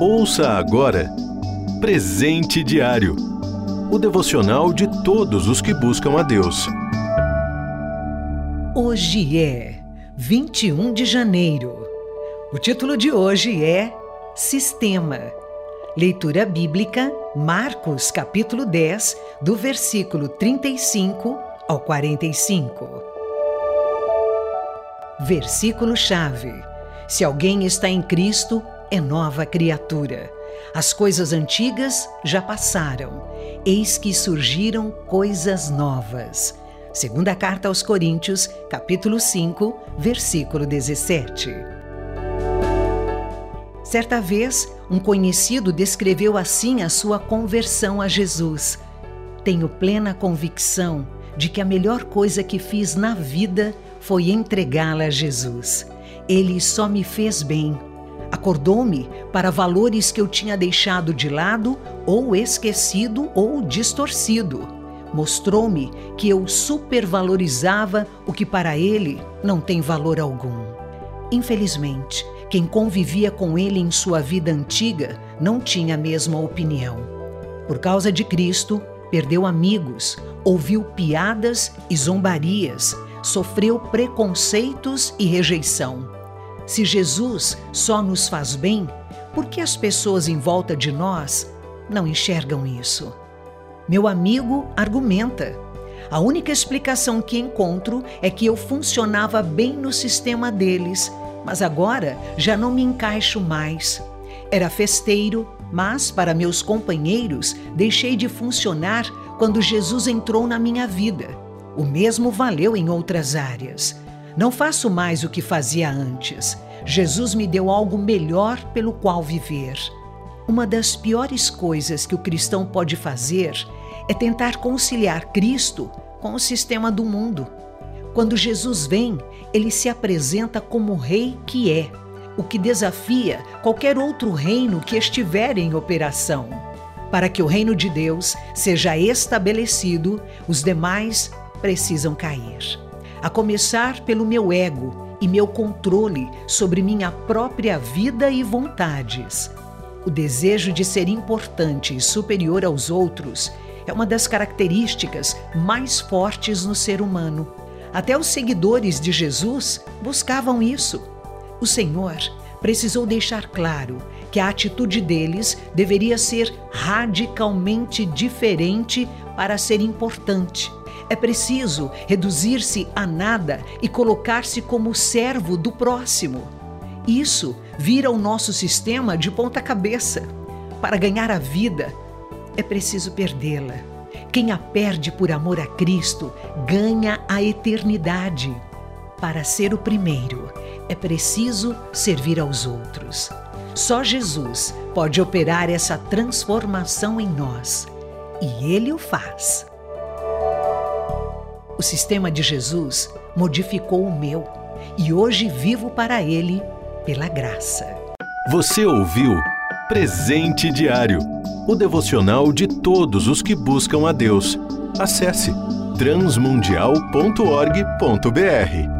Ouça agora Presente Diário o devocional de todos os que buscam a Deus. Hoje é 21 de janeiro. O título de hoje é Sistema. Leitura bíblica, Marcos, capítulo 10, do versículo 35 ao 45. Versículo-chave: Se alguém está em Cristo, é nova criatura. As coisas antigas já passaram, eis que surgiram coisas novas. Segunda carta aos Coríntios, capítulo 5, versículo 17. Certa vez, um conhecido descreveu assim a sua conversão a Jesus. Tenho plena convicção de que a melhor coisa que fiz na vida foi entregá-la a Jesus. Ele só me fez bem Acordou-me para valores que eu tinha deixado de lado, ou esquecido, ou distorcido. Mostrou-me que eu supervalorizava o que para ele não tem valor algum. Infelizmente, quem convivia com ele em sua vida antiga não tinha a mesma opinião. Por causa de Cristo, perdeu amigos, ouviu piadas e zombarias, sofreu preconceitos e rejeição se Jesus só nos faz bem, por que as pessoas em volta de nós não enxergam isso? Meu amigo argumenta. A única explicação que encontro é que eu funcionava bem no sistema deles, mas agora já não me encaixo mais. Era festeiro, mas para meus companheiros deixei de funcionar quando Jesus entrou na minha vida. O mesmo valeu em outras áreas. Não faço mais o que fazia antes. Jesus me deu algo melhor pelo qual viver. Uma das piores coisas que o cristão pode fazer é tentar conciliar Cristo com o sistema do mundo. Quando Jesus vem, ele se apresenta como o rei que é, o que desafia qualquer outro reino que estiver em operação. Para que o reino de Deus seja estabelecido, os demais precisam cair a começar pelo meu ego e meu controle sobre minha própria vida e vontades. O desejo de ser importante e superior aos outros é uma das características mais fortes no ser humano. Até os seguidores de Jesus buscavam isso. O Senhor precisou deixar claro que a atitude deles deveria ser radicalmente diferente para ser importante. É preciso reduzir-se a nada e colocar-se como servo do próximo. Isso vira o nosso sistema de ponta cabeça. Para ganhar a vida, é preciso perdê-la. Quem a perde por amor a Cristo ganha a eternidade. Para ser o primeiro, é preciso servir aos outros. Só Jesus pode operar essa transformação em nós. E Ele o faz. O sistema de Jesus modificou o meu e hoje vivo para ele pela graça. Você ouviu Presente Diário o devocional de todos os que buscam a Deus. Acesse transmundial.org.br.